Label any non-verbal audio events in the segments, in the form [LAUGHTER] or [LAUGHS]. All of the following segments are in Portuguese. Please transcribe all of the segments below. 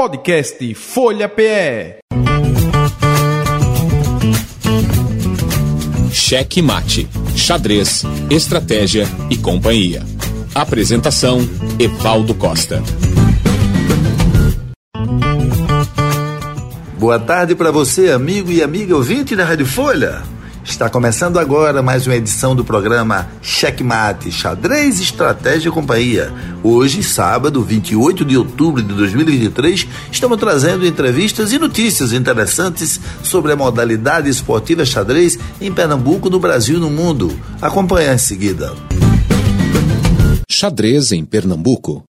Podcast Folha PE. Cheque Mate, Xadrez, Estratégia e Companhia. Apresentação: Evaldo Costa. Boa tarde para você, amigo e amiga ouvinte da Rádio Folha. Está começando agora mais uma edição do programa Checkmate, Xadrez, Estratégia e Companhia. Hoje, sábado, 28 de outubro de 2023, estamos trazendo entrevistas e notícias interessantes sobre a modalidade esportiva xadrez em Pernambuco, no Brasil e no mundo. Acompanhe em seguida. Xadrez em Pernambuco.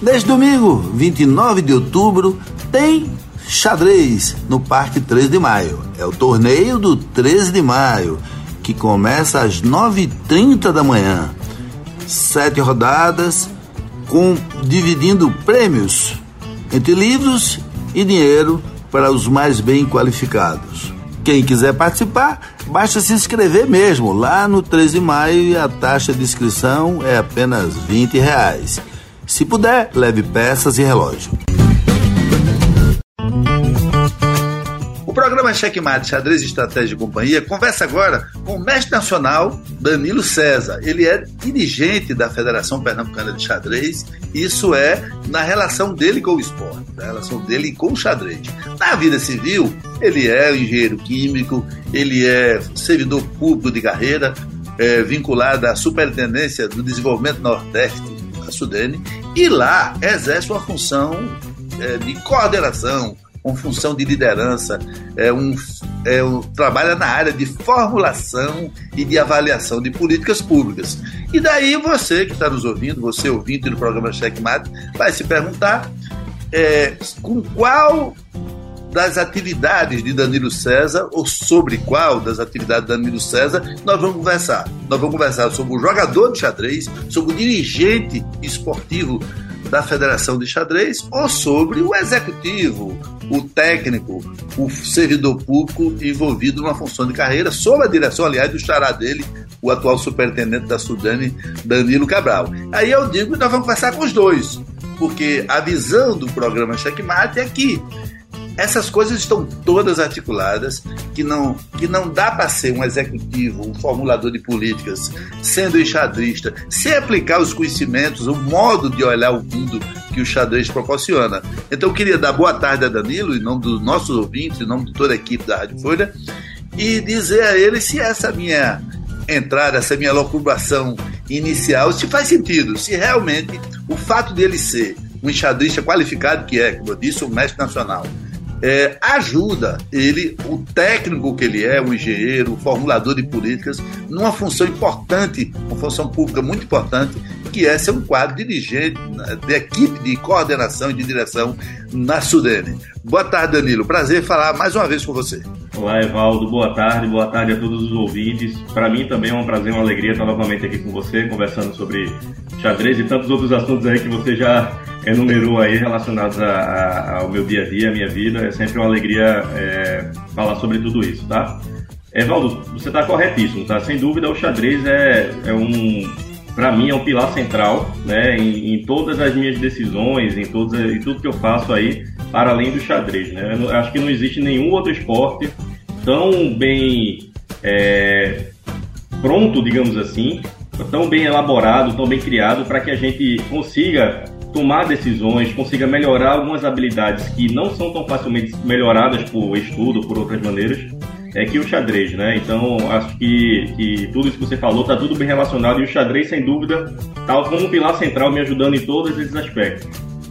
Neste domingo, 29 de outubro, tem xadrez no Parque 13 de Maio. É o torneio do 13 de maio, que começa às 9h30 da manhã. Sete rodadas, com dividindo prêmios entre livros e dinheiro para os mais bem qualificados. Quem quiser participar, basta se inscrever mesmo lá no 13 de maio e a taxa de inscrição é apenas 20 reais. Se puder, leve peças e relógio. Programa Checkmate Xadrez Estratégia e Companhia conversa agora com o mestre nacional Danilo César. Ele é dirigente da Federação Pernambucana de Xadrez. Isso é na relação dele com o esporte, na relação dele com o xadrez. Na vida civil, ele é engenheiro químico, ele é servidor público de carreira, é, vinculado à Superintendência do Desenvolvimento Nordeste, a Sudene, e lá exerce uma função é, de coordenação, com função de liderança, é um, é um, trabalha na área de formulação e de avaliação de políticas públicas. E daí você que está nos ouvindo, você ouvinte do programa Checkmate, vai se perguntar é, com qual das atividades de Danilo César, ou sobre qual das atividades de Danilo César, nós vamos conversar. Nós vamos conversar sobre o jogador de xadrez, sobre o dirigente esportivo da Federação de Xadrez ou sobre o executivo, o técnico, o servidor público envolvido numa função de carreira, sob a direção, aliás, do xará dele, o atual superintendente da Sudane, Danilo Cabral. Aí eu digo nós vamos conversar com os dois, porque a visão do programa Checkmate é que essas coisas estão todas articuladas, que não, que não dá para ser um executivo, um formulador de políticas, sendo enxadrista, sem aplicar os conhecimentos, o modo de olhar o mundo que o xadrez proporciona. Então eu queria dar boa tarde a Danilo, em nome dos nossos ouvintes, em nome de toda a equipe da Rádio Folha, e dizer a ele se essa minha entrada, essa minha locubração inicial, se faz sentido, se realmente o fato dele ser um enxadrista qualificado, que é, como eu disse, um mestre nacional, é, ajuda ele, o técnico que ele é, o engenheiro, o formulador de políticas, numa função importante, uma função pública muito importante, que é ser um quadro dirigente né, de equipe de coordenação e de direção na Sudene. Boa tarde, Danilo. Prazer falar mais uma vez com você. Olá, Evaldo. Boa tarde. Boa tarde a todos os ouvintes. Para mim também é um prazer, uma alegria estar novamente aqui com você, conversando sobre xadrez e tantos outros assuntos aí que você já enumerou aí relacionados a, a, ao meu dia a dia, à minha vida. É sempre uma alegria é, falar sobre tudo isso, tá? Evaldo, você está corretíssimo, tá? Sem dúvida, o xadrez é, é um, para mim, é um pilar central, né? Em, em, todas as minhas decisões, em, todos, em tudo que eu faço aí, para além do xadrez, né? Eu acho que não existe nenhum outro esporte tão bem é, pronto, digamos assim, tão bem elaborado, tão bem criado para que a gente consiga tomar decisões, consiga melhorar algumas habilidades que não são tão facilmente melhoradas por estudo, por outras maneiras, é que o xadrez, né? Então, acho que, que tudo isso que você falou está tudo bem relacionado e o xadrez, sem dúvida, está como um pilar central me ajudando em todos esses aspectos.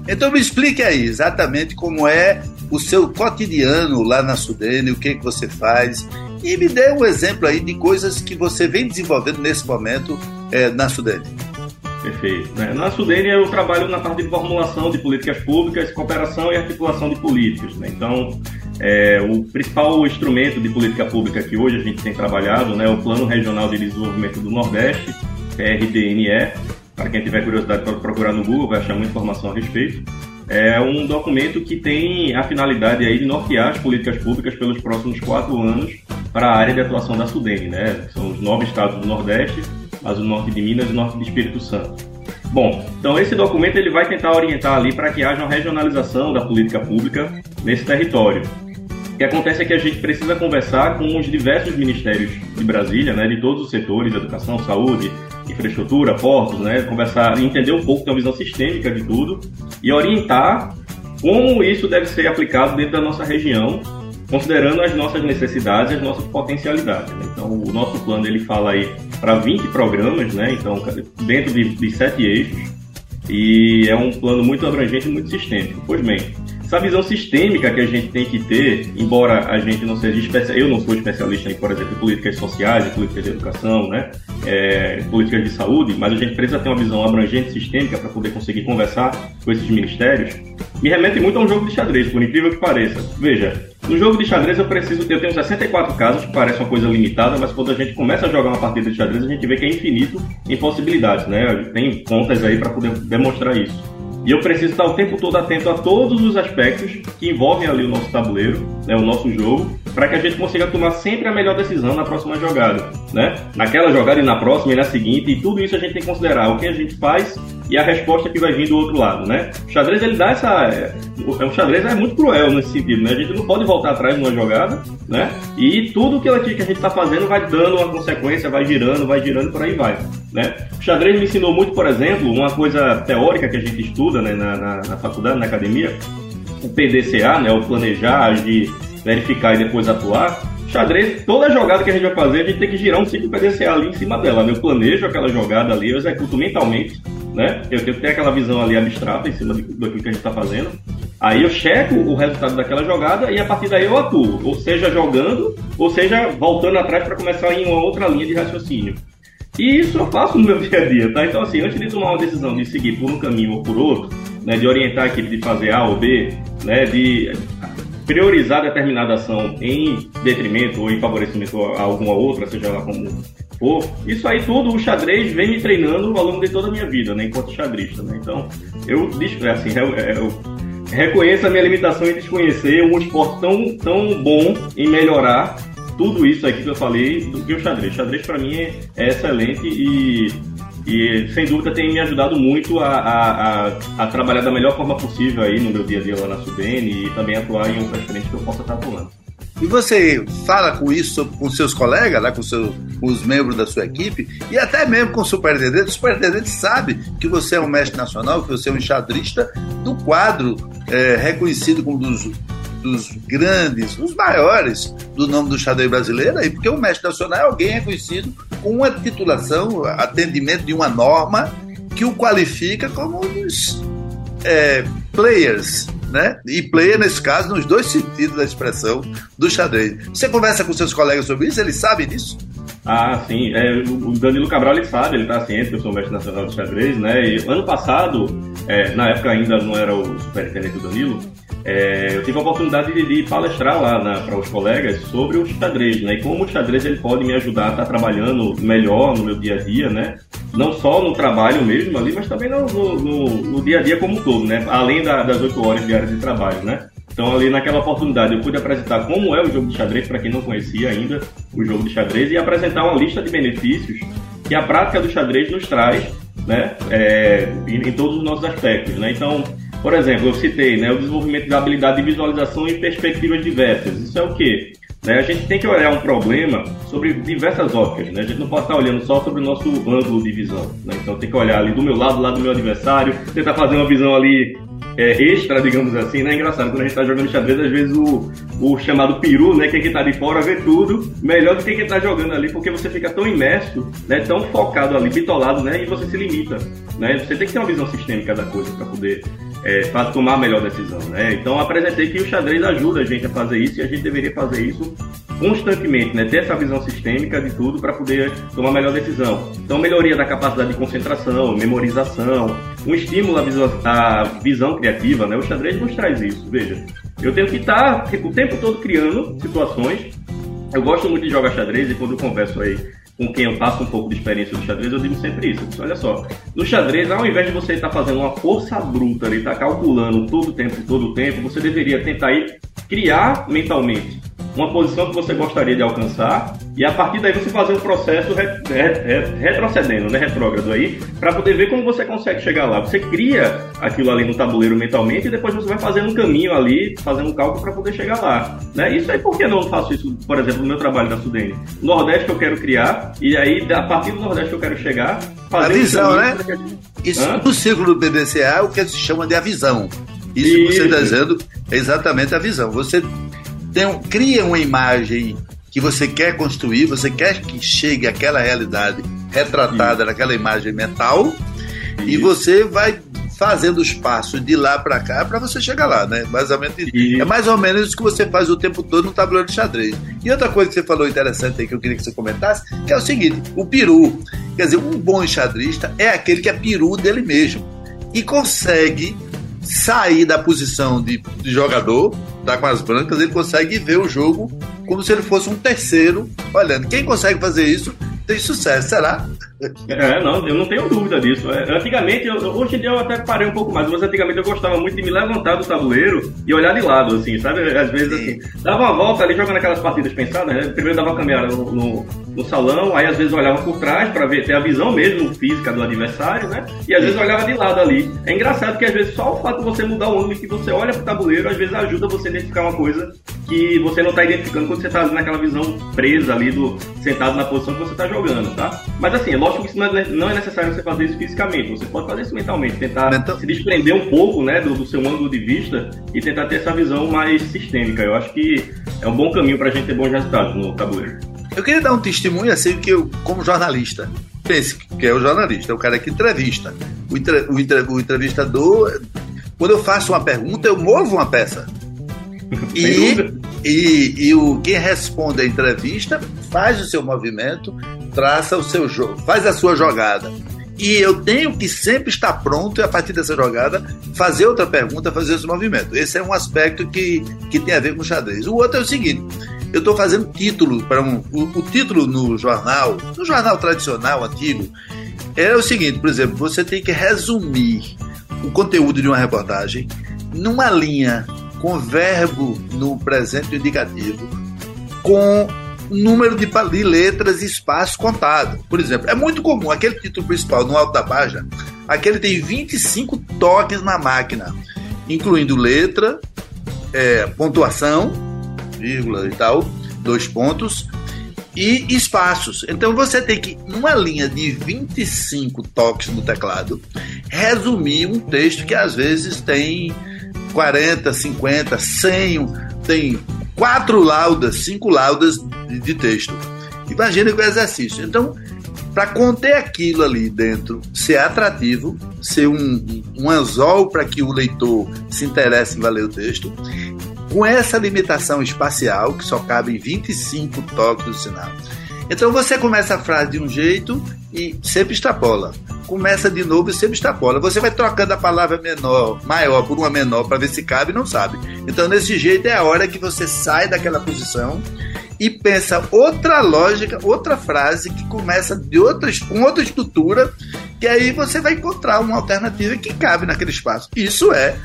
Então me explique aí exatamente como é o seu cotidiano lá na Sudene, o que, que você faz e me dê um exemplo aí de coisas que você vem desenvolvendo nesse momento é, na Sudene. Perfeito. Né? Na Sudene eu trabalho na parte de formulação de políticas públicas, cooperação e articulação de políticas. Né? Então, é, o principal instrumento de política pública que hoje a gente tem trabalhado né, é o Plano Regional de Desenvolvimento do Nordeste, PRDNE. Para quem tiver curiosidade, pode procurar no Google, vai achar muita informação a respeito. É um documento que tem a finalidade aí de nortear as políticas públicas pelos próximos quatro anos para a área de atuação da Sudene, né? São os nove estados do Nordeste, mas o norte de Minas e o norte do Espírito Santo. Bom, então esse documento ele vai tentar orientar ali para que haja uma regionalização da política pública nesse território. O que acontece é que a gente precisa conversar com os diversos ministérios de Brasília, né, de todos os setores, educação, saúde, infraestrutura, portos, né, conversar, entender um pouco, uma visão sistêmica de tudo e orientar como isso deve ser aplicado dentro da nossa região, considerando as nossas necessidades, as nossas potencialidades. Né? Então, o nosso plano ele fala aí para 20 programas, né? Então, dentro de, de sete eixos, e é um plano muito abrangente e muito sistêmico. Pois bem, essa visão sistêmica que a gente tem que ter, embora a gente não seja especialista, eu não sou especialista em, por exemplo, em políticas sociais, políticas de educação, né, é, políticas de saúde, mas a gente precisa ter uma visão abrangente sistêmica para poder conseguir conversar com esses ministérios, me remete muito a um jogo de xadrez, por incrível que pareça. Veja, no jogo de xadrez eu preciso ter, eu tenho 64 casos, que parece uma coisa limitada, mas quando a gente começa a jogar uma partida de xadrez, a gente vê que é infinito em possibilidades, né? Tem contas aí para poder demonstrar isso. E eu preciso estar o tempo todo atento a todos os aspectos que envolvem ali o nosso tabuleiro, né, o nosso jogo, para que a gente consiga tomar sempre a melhor decisão na próxima jogada, né? Naquela jogada e na próxima e na seguinte, e tudo isso a gente tem que considerar o que a gente faz e a resposta que vai vir do outro lado, né? O xadrez ele dá essa, é, o xadrez é muito cruel nesse sentido, né? A gente não pode voltar atrás numa jogada, né? E tudo que a gente está fazendo vai dando uma consequência, vai girando, vai girando por aí vai, né? O xadrez me ensinou muito, por exemplo, uma coisa teórica que a gente estuda né, na, na, na faculdade, na academia, o PDCA, né? O planejar, agir verificar e depois atuar, xadrez, toda jogada que a gente vai fazer, a gente tem que girar um ciclo PDCA ali em cima dela. Né? Eu planejo aquela jogada ali, eu executo mentalmente, né? Eu tenho que ter aquela visão ali abstrata em cima daquilo que a gente está fazendo. Aí eu checo o resultado daquela jogada e a partir daí eu atuo, ou seja, jogando, ou seja, voltando atrás para começar em uma outra linha de raciocínio. E isso eu faço no meu [LAUGHS] dia a dia, tá? Então, assim, antes de tomar uma decisão de seguir por um caminho ou por outro, né, de orientar a equipe de fazer A ou B, né, de priorizar determinada ação em detrimento ou em favorecimento a alguma outra, seja lá como for, isso aí tudo o xadrez vem me treinando ao longo de toda a minha vida, né, enquanto xadrista, né? Então, eu, assim, eu, eu reconheço a minha limitação em desconhecer um esporte tão, tão bom em melhorar tudo isso aqui que eu falei do que o xadrez. O xadrez para mim é, é excelente e e sem dúvida tem me ajudado muito a, a, a, a, trabalhar da melhor forma possível aí no meu dia a dia lá na Subene e também atuar em outras frentes que eu possa estar atuando. E você fala com isso com seus colegas, né, com, seu, os membros da sua equipe, e até mesmo com o superintendente. O superintendente sabe que você é um mestre nacional, que você é um enxadrista do quadro é, reconhecido como dos dos grandes, os maiores do nome do xadrez brasileiro, porque o mestre nacional é alguém reconhecido com uma titulação, atendimento de uma norma que o qualifica como um dos é, players, né? E player, nesse caso, nos dois sentidos da expressão do xadrez. Você conversa com seus colegas sobre isso? Eles sabem disso? Ah, sim. É, o Danilo Cabral ele sabe, ele está ciente que eu sou mestre nacional de xadrez, né? E ano passado, é, na época ainda não era o superintendente do Danilo, é, eu tive a oportunidade de, de palestrar lá para os colegas sobre o xadrez, né? E como o xadrez ele pode me ajudar a estar tá trabalhando melhor no meu dia a dia, né? Não só no trabalho mesmo ali, mas também no, no, no dia a dia como um todo, né? Além da, das oito horas diárias de trabalho, né? Então ali naquela oportunidade eu pude apresentar como é o jogo de xadrez para quem não conhecia ainda o jogo de xadrez e apresentar uma lista de benefícios que a prática do xadrez nos traz, né? É, em, em todos os nossos aspectos, né? Então por exemplo, eu citei né, o desenvolvimento da habilidade de visualização em perspectivas diversas. Isso é o quê? Né, a gente tem que olhar um problema sobre diversas óticas. Né? A gente não pode estar olhando só sobre o nosso ângulo de visão. Né? Então tem que olhar ali do meu lado, do lado do meu adversário, tentar fazer uma visão ali é, extra, digamos assim, né? É engraçado, quando a gente está jogando xadrez, às vezes o, o chamado peru, né? Quem está de fora vê tudo melhor do que quem está jogando ali, porque você fica tão imerso, né? Tão focado ali, bitolado, né? E você se limita, né? Você tem que ter uma visão sistêmica da coisa para poder é, para tomar a melhor decisão, né? Então apresentei que o xadrez ajuda a gente a fazer isso e a gente deveria fazer isso constantemente, né? Ter essa visão sistêmica de tudo para poder tomar a melhor decisão. Então melhoria da capacidade de concentração, memorização, um estímulo à visão, à visão criativa, né? O xadrez nos traz isso. Veja, eu tenho que estar tá, o tempo todo criando situações. Eu gosto muito de jogar xadrez e quando eu converso aí com quem eu passo um pouco de experiência do xadrez, eu digo sempre isso. Olha só, no xadrez, ao invés de você estar fazendo uma força bruta e estar calculando todo o tempo, todo o tempo, você deveria tentar ir criar mentalmente uma posição que você gostaria de alcançar e a partir daí você fazer um processo re, re, re, retrocedendo, né, retrógrado aí, para poder ver como você consegue chegar lá. Você cria aquilo ali no tabuleiro mentalmente e depois você vai fazendo um caminho ali, fazendo um cálculo para poder chegar lá. Né? Isso aí, por que não faço isso, por exemplo, no meu trabalho da Sudene? Nordeste que eu quero criar e aí a partir do Nordeste que eu quero chegar, fazer a visão, né? Isso Hã? no ciclo do BDCA é o que se chama de a visão. Isso, Isso. que você está dizendo é exatamente a visão. Você tem, cria uma imagem que você quer construir, você quer que chegue aquela realidade retratada Isso. naquela imagem mental, Isso. e você vai fazendo os passos de lá para cá para você chegar lá, né? Mais ou menos, é mais ou menos isso que você faz o tempo todo no tabuleiro de xadrez. E outra coisa que você falou interessante aí que eu queria que você comentasse, que é o seguinte: o peru. Quer dizer, um bom enxadrista é aquele que é peru dele mesmo e consegue sair da posição de, de jogador, tá com as brancas, ele consegue ver o jogo como se ele fosse um terceiro olhando. Quem consegue fazer isso tem sucesso, será? É, não, eu não tenho dúvida disso. É, antigamente, eu, hoje em dia eu até parei um pouco mais, mas antigamente eu gostava muito de me levantar do tabuleiro e olhar de lado, assim, sabe? Às vezes, assim, dava uma volta ali jogando aquelas partidas pensadas, né? Primeiro dava uma caminhada no, no, no, salão, aí às vezes eu olhava por trás para ver, ter a visão mesmo física do adversário, né? E às vezes eu olhava de lado ali. É engraçado que às vezes só o fato de você mudar o ângulo que você olha pro tabuleiro, às vezes ajuda você a identificar uma coisa que você não tá identificando quando você tá naquela visão presa ali, do sentado na posição que você tá jogando, tá? Mas assim, é lógico que isso não é, não é necessário você fazer isso fisicamente, você pode fazer isso mentalmente, tentar Mental... se desprender um pouco né, do, do, seu ângulo de vista e tentar ter essa visão mais sistêmica. Eu acho que é um bom caminho para a gente ter bons resultados no tabuleiro. Eu queria dar um testemunho assim que eu, como jornalista, pense que é o jornalista, é o cara que entrevista. O, entre, o, entre, o entrevistador, quando eu faço uma pergunta, eu movo uma peça. [LAUGHS] E, e, e, o, quem responde a entrevista faz o seu movimento, traça o seu jogo, faz a sua jogada. E eu tenho que sempre estar pronto e, a partir dessa jogada, fazer outra pergunta, fazer esse movimento. Esse é um aspecto que, que tem a ver com xadrez. O outro é o seguinte: eu estou fazendo título para um. O, o, título no jornal, no jornal tradicional, antigo, é o seguinte, por exemplo, você tem que resumir o conteúdo de uma reportagem numa linha com verbo no presente indicativo, com número de, de letras e espaço contado. Por exemplo, é muito comum aquele título principal no alto da página, aquele tem 25 toques na máquina, incluindo letra, é, pontuação, vírgula e tal, dois pontos, e espaços. Então você tem que, numa linha de 25 toques no teclado, resumir um texto que às vezes tem 40, 50, 100, tem quatro laudas, cinco laudas de, de texto. Imagina o exercício. Então, para conter aquilo ali dentro, ser atrativo, ser um, um anzol para que o leitor se interesse em ler o texto, com essa limitação espacial, que só cabe em 25 toques do sinal. Então você começa a frase de um jeito e sempre extrapola. Começa de novo e sempre extrapola. Você vai trocando a palavra menor, maior por uma menor para ver se cabe não sabe. Então, nesse jeito é a hora que você sai daquela posição e pensa outra lógica, outra frase que começa de outras, com outra estrutura, que aí você vai encontrar uma alternativa que cabe naquele espaço. Isso é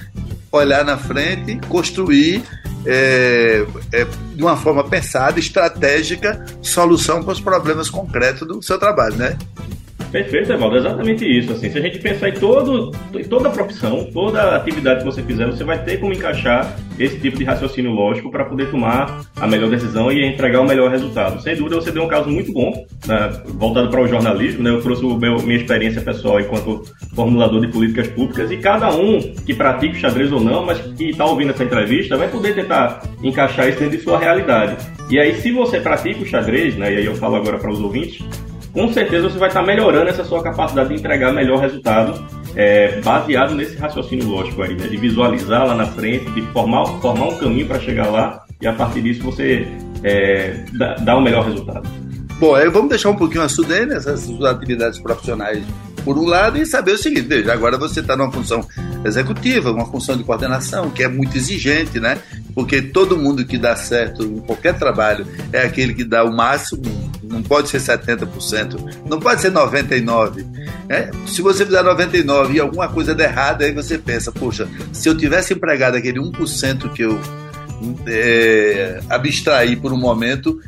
olhar na frente, construir é, é, de uma forma pensada, estratégica, solução para os problemas concretos do seu trabalho, né? Perfeito, Evaldo, exatamente isso. Assim, se a gente pensar em, todo, em toda profissão, toda atividade que você fizer, você vai ter como encaixar esse tipo de raciocínio lógico para poder tomar a melhor decisão e entregar o melhor resultado. Sem dúvida, você deu um caso muito bom, né, voltado para o jornalismo. Né, eu trouxe o meu, minha experiência pessoal enquanto formulador de políticas públicas e cada um que pratique xadrez ou não, mas que está ouvindo essa entrevista, vai poder tentar encaixar isso dentro de sua realidade. E aí, se você pratica o xadrez, né, e aí eu falo agora para os ouvintes, com certeza você vai estar melhorando essa sua capacidade de entregar melhor resultado, é, baseado nesse raciocínio lógico aí, né? de visualizar lá na frente, de formar, formar um caminho para chegar lá e a partir disso você é, dá, dá um melhor resultado. Bom, aí vamos deixar um pouquinho a Sudene, essas suas atividades profissionais por um lado e saber o seguinte, agora você está numa função executiva, uma função de coordenação que é muito exigente, né? Porque todo mundo que dá certo em qualquer trabalho é aquele que dá o máximo, não pode ser 70%, não pode ser 99%. Né? Se você fizer 99% e alguma coisa der errada, aí você pensa, poxa, se eu tivesse empregado aquele 1% que eu é, abstrair por um momento,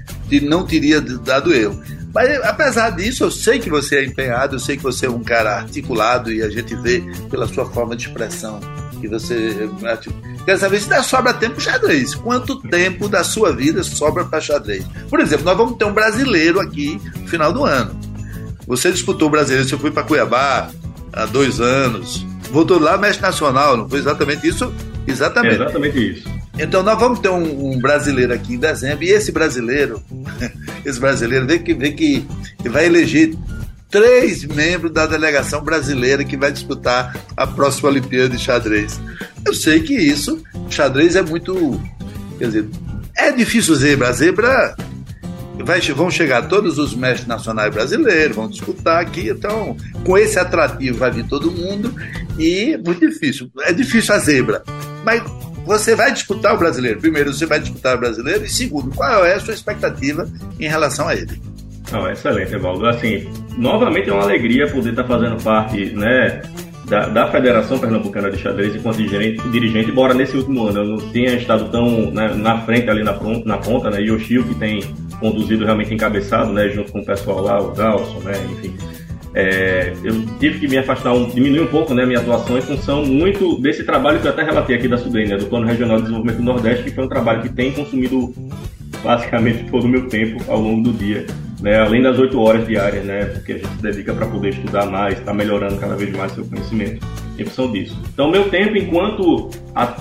não teria dado erro. Mas apesar disso, eu sei que você é empenhado, eu sei que você é um cara articulado e a gente vê pela sua forma de expressão que você. Quero saber se dá sobra tempo xadrez. Quanto tempo da sua vida sobra para xadrez? Por exemplo, nós vamos ter um brasileiro aqui no final do ano. Você disputou o brasileiro, você foi para Cuiabá há dois anos, voltou lá, mestre nacional, não foi exatamente isso? Exatamente. É exatamente isso. Então nós vamos ter um, um, brasileiro aqui em dezembro, e esse brasileiro, [LAUGHS] esse brasileiro vê que, vê que vai eleger três membros da delegação brasileira que vai disputar a próxima Olimpíada de xadrez. Eu sei que isso, xadrez é muito. Quer dizer, é difícil zebra. A zebra vai, vão chegar todos os mestres nacionais brasileiros, vão disputar aqui, então com esse atrativo vai vir todo mundo e muito difícil. É difícil a zebra. Mas você vai disputar o brasileiro. Primeiro, você vai disputar o brasileiro. E segundo, qual é a sua expectativa em relação a ele? Não, excelente, Evaldo. Assim, novamente é uma alegria poder estar fazendo parte, né, da, da Federação Pernambucana de Xadrez enquanto dirigente, dirigente, embora nesse último ano eu não tenha estado tão né, na frente ali na, na ponta, né, Yoshio que tem conduzido realmente encabeçado, né, junto com o pessoal lá, o Galson, né, enfim, é, eu tive que me afastar, um, diminuir um pouco né, minha atuação em função muito desse trabalho que eu até relatei aqui da SUDEM, né, do Plano Regional de Desenvolvimento do Nordeste, que foi um trabalho que tem consumido basicamente todo o meu tempo ao longo do dia, né, além das oito horas diárias, né, porque a gente se dedica para poder estudar mais, estar tá melhorando cada vez mais seu conhecimento. Em função disso. Então, meu tempo enquanto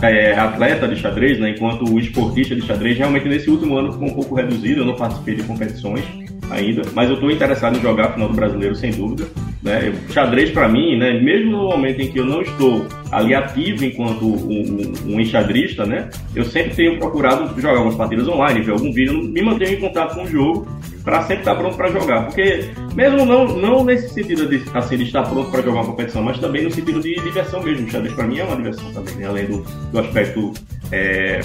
é, atleta de xadrez, né, enquanto esportista de xadrez, realmente nesse último ano ficou um pouco reduzido, eu não participei de competições, ainda, mas eu estou interessado em jogar a final do brasileiro sem dúvida. Né? Xadrez para mim, né, mesmo no momento em que eu não estou ali ativo enquanto um, um, um enxadrista, né, eu sempre tenho procurado jogar algumas partidas online, ver algum vídeo, me mantenho em contato com o jogo para sempre estar pronto para jogar, porque mesmo não, não nesse sentido de, assim, de estar pronto para jogar uma competição, mas também no sentido de diversão mesmo. O xadrez para mim é uma diversão também, né? além do, do aspecto é,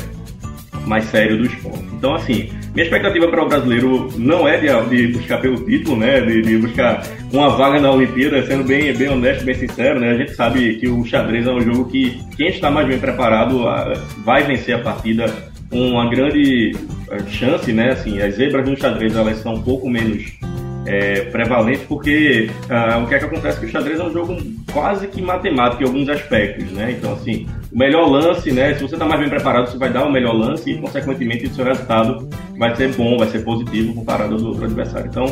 mais sério do esporte. Então, assim, minha expectativa para o brasileiro não é de, de buscar pelo título, né? De, de, buscar uma vaga na Olimpíada, sendo bem, bem honesto, bem sincero, né? A gente sabe que o xadrez é um jogo que quem está mais bem preparado ah, vai vencer a partida com uma grande ah, chance, né? Assim, as zebras no xadrez elas são um pouco menos é, porque ah, o que é que acontece? Que o xadrez é um jogo quase que matemático em alguns aspectos, né? Então, assim, o melhor lance, né? Se você está mais bem preparado, você vai dar o melhor lance e, consequentemente, o seu resultado vai ser bom, vai ser positivo comparado ao do outro adversário. Então,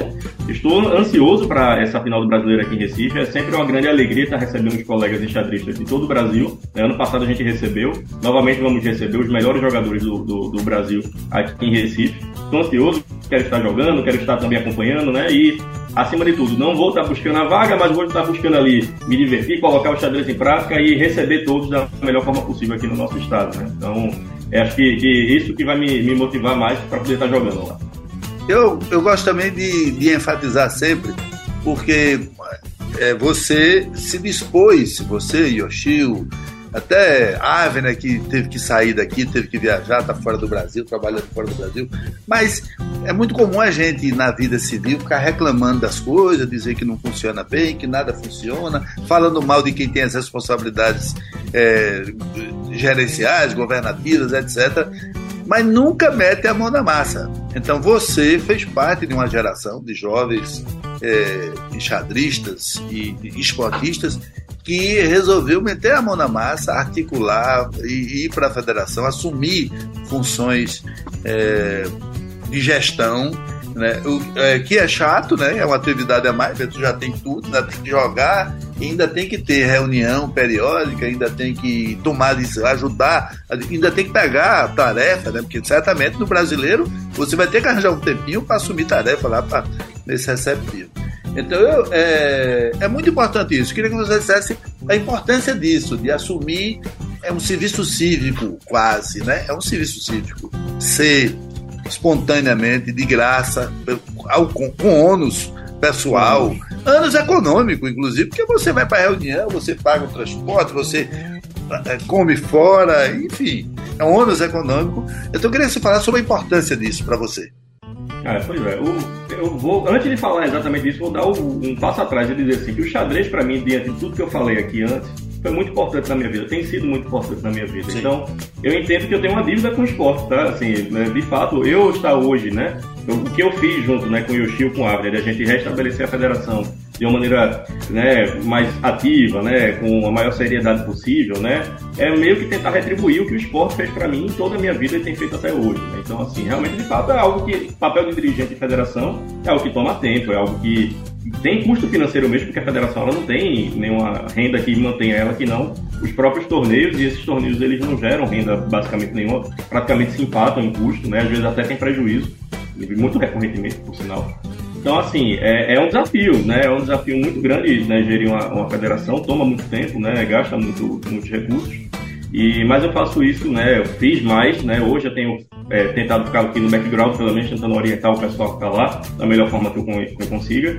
estou ansioso para essa final do Brasileiro aqui em Recife. É sempre uma grande alegria estar recebendo os colegas enxadristas de todo o Brasil. Ano passado a gente recebeu, novamente vamos receber os melhores jogadores do, do, do Brasil aqui em Recife. Estou ansioso, quero estar jogando, quero estar também acompanhando, né? E acima de tudo, não vou estar buscando a vaga, mas vou estar buscando ali me divertir, colocar o xadrez em prática e receber todos da melhor forma possível aqui no nosso estado. Né? Então, é, acho que, que, isso que vai me, me motivar mais para poder estar jogando lá. Eu, eu gosto também de, de enfatizar sempre, porque é, você se dispôs, você, Yoshio, até Ave, né, que teve que sair daqui, teve que viajar, tá fora do Brasil, trabalhando fora do Brasil. Mas é muito comum a gente, na vida civil, ficar reclamando das coisas, dizer que não funciona bem, que nada funciona, falando mal de quem tem as responsabilidades é, gerenciais, governativas, etc. Mas nunca mete a mão na massa. Então você fez parte de uma geração de jovens é, enxadristas e esportistas que resolveu meter a mão na massa, articular e ir para a federação, assumir funções é, de gestão, né? O, é, que é chato, né? É uma atividade a mais, tu já tem tudo, ainda tem que jogar, ainda tem que ter reunião periódica, ainda tem que tomar, ajudar, ainda tem que pegar a tarefa, né? Porque certamente no brasileiro você vai ter que arranjar um tempinho para assumir tarefa lá pra, nesse receptivo. Então, eu, é, é muito importante isso. Queria que você dissesse a importância disso, de assumir é um serviço cívico, quase, né? É um serviço cívico. Ser espontaneamente, de graça, com, com ônus pessoal, ônus econômico, inclusive, porque você vai para a reunião, você paga o transporte, você é, come fora, enfim, é um ônus econômico. Então, eu queria que você falasse sobre a importância disso para você. Ah, pois é. Eu, eu vou, antes de falar exatamente isso, vou dar um, passo atrás e dizer assim: que o xadrez, para mim, diante de tudo que eu falei aqui antes, foi muito importante na minha vida, tem sido muito importante na minha vida. Sim. Então, eu entendo que eu tenho uma dívida com o esporte, tá? Assim, né, de fato, eu estar hoje, né? O que eu fiz junto né, com o Yoshio, com o Abner, a gente restabelecer a federação de uma maneira né, mais ativa, né, com a maior seriedade possível, né, é meio que tentar retribuir o que o esporte fez para mim em toda a minha vida e tem feito até hoje. Né? Então, assim, realmente, de fato, é algo que, papel de dirigente de federação é algo que toma tempo, é algo que tem custo financeiro mesmo, porque a federação ela não tem nenhuma renda que mantenha ela que não os próprios torneios, e esses torneios eles não geram renda basicamente nenhuma, praticamente se empatam em custo, né? Às vezes até tem prejuízo, muito recorrentemente, por sinal. Então, assim, é, é, um desafio, né? É um desafio muito grande né, gerir uma, uma federação, toma muito tempo, né? Gasta muito, muitos recursos. E, mas eu faço isso, né? Eu fiz mais, né? Hoje eu tenho é, tentado ficar aqui no background, pelo menos tentando orientar o pessoal que está lá da melhor forma que eu, que eu consiga.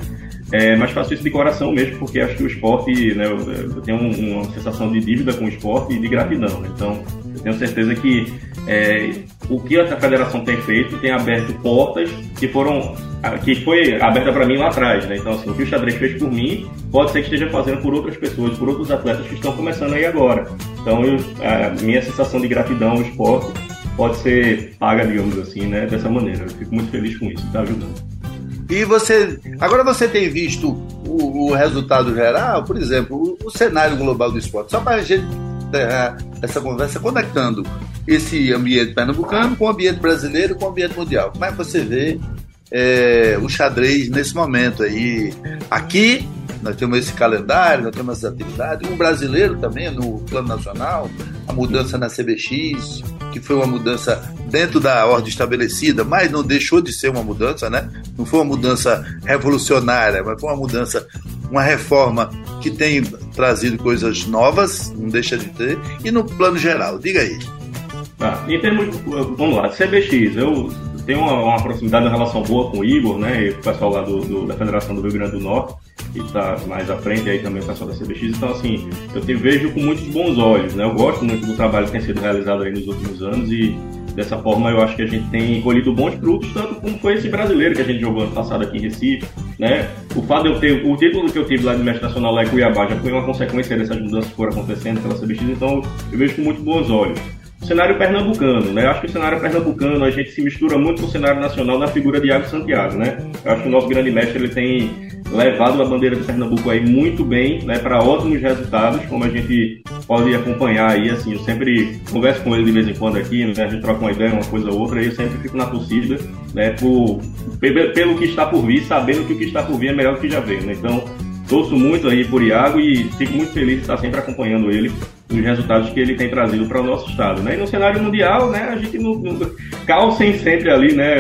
É, mas faço isso de coração mesmo, porque acho que o esporte, né, eu, eu tenho um, uma sensação de dívida com o esporte e de gratidão. Né? Então, eu tenho certeza que é, o que a federação tem feito tem aberto portas que foram que foi aberta para mim lá atrás, né? Então, assim, o que o xadrez fez por mim, pode ser que esteja fazendo por outras pessoas, por outros atletas que estão começando aí agora. Então, eu, a minha sensação de gratidão ao esporte pode ser paga, digamos assim, né? Dessa maneira. Eu fico muito feliz com isso, está ajudando. E você. Agora você tem visto o, o resultado geral, por exemplo, o, o, cenário global do esporte. Só para a gente terrar essa conversa conectando esse ambiente pernambucano com o ambiente brasileiro com o ambiente mundial. Como é que você vê é, o xadrez nesse momento aí? Aqui nós temos esse calendário, nós temos essas atividades. O brasileiro também, no plano nacional, a mudança na CBX, que foi uma mudança dentro da ordem estabelecida, mas não deixou de ser uma mudança, né? Não foi uma mudança revolucionária, mas foi uma mudança, uma reforma que tem trazido coisas novas, não deixa de ter. E no plano geral, diga aí. Tá. Em termos, vamos lá, CBX, eu tenho uma, uma, proximidade, uma relação boa com o Igor, né? E o pessoal lá do, do, da Federação do Rio Grande do Norte, que está mais à frente aí também o pessoal da CBX. Então, assim, eu te vejo com muitos bons olhos, né? Eu gosto muito do trabalho que tem sido realizado aí nos últimos anos e dessa forma eu acho que a gente tem colhido bons frutos, tanto como foi esse brasileiro que a gente jogou ano passado aqui em Recife, né? O fato de eu ter, o título que eu tive lá de mestre nacional lá em Cuiabá já foi uma consequência dessas mudanças que foram acontecendo pela CBX, então eu vejo com muito bons olhos cenário pernambucano, né? Acho que o cenário pernambucano a gente se mistura muito com o cenário nacional na figura de Iago Santiago, né? Acho que o nosso grande mestre ele tem levado a bandeira de Pernambuco aí muito bem, né? Para ótimos resultados, como a gente pode acompanhar aí, assim, eu sempre converso com ele de vez em quando aqui, né? A gente troca uma ideia, uma coisa ou outra, e eu sempre fico na torcida, né? Por, pelo que está por vir, sabendo que o que está por vir é melhor do que já veio, né? Então, torço muito aí por Iago e fico muito feliz de estar sempre acompanhando ele os resultados que ele tem trazido para o nosso estado. Né? E no cenário mundial, né, a gente não, não sempre ali, né,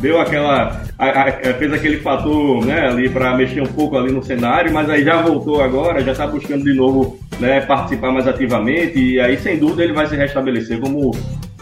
deu aquela a, a, fez aquele fator, né, ali para mexer um pouco ali no cenário, mas aí já voltou agora, já está buscando de novo, né, participar mais ativamente e aí sem dúvida ele vai se restabelecer como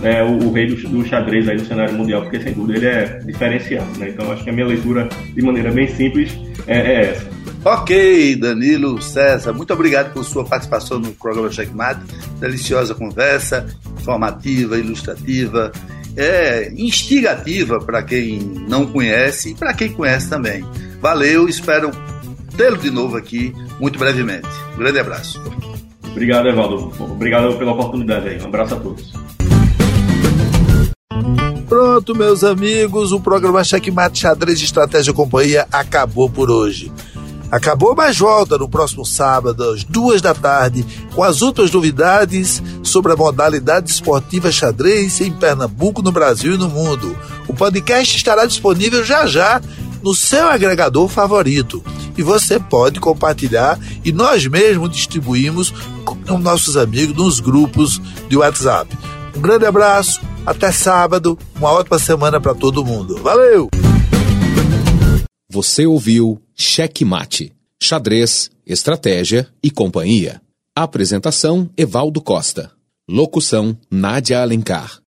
né, o, o, rei do, do, xadrez aí no cenário mundial, porque sem dúvida ele é diferenciado, né? Então acho que a minha leitura de maneira bem simples é, é essa. Ok, Danilo César, muito obrigado por sua participação no programa Checkmate. Deliciosa conversa, informativa, ilustrativa, é, instigativa para quem não conhece e para quem conhece também. Valeu, espero tê-lo de novo aqui muito brevemente. Um grande abraço. Obrigado, Evaldo. Obrigado pela oportunidade aí. Um abraço a todos. Pronto, meus amigos, o programa Checkmate Xadrez de Estratégia Companhia acabou por hoje. Acabou, mas volta no próximo sábado, às duas da tarde, com as últimas novidades sobre a modalidade esportiva xadrez em Pernambuco, no Brasil e no mundo. O podcast estará disponível já já no seu agregador favorito. E você pode compartilhar e nós mesmos distribuímos com nossos amigos nos grupos de WhatsApp. Um grande abraço, até sábado, uma ótima semana para todo mundo. Valeu! Você ouviu Cheque Mate, Xadrez, Estratégia e Companhia. Apresentação Evaldo Costa. Locução Nádia Alencar.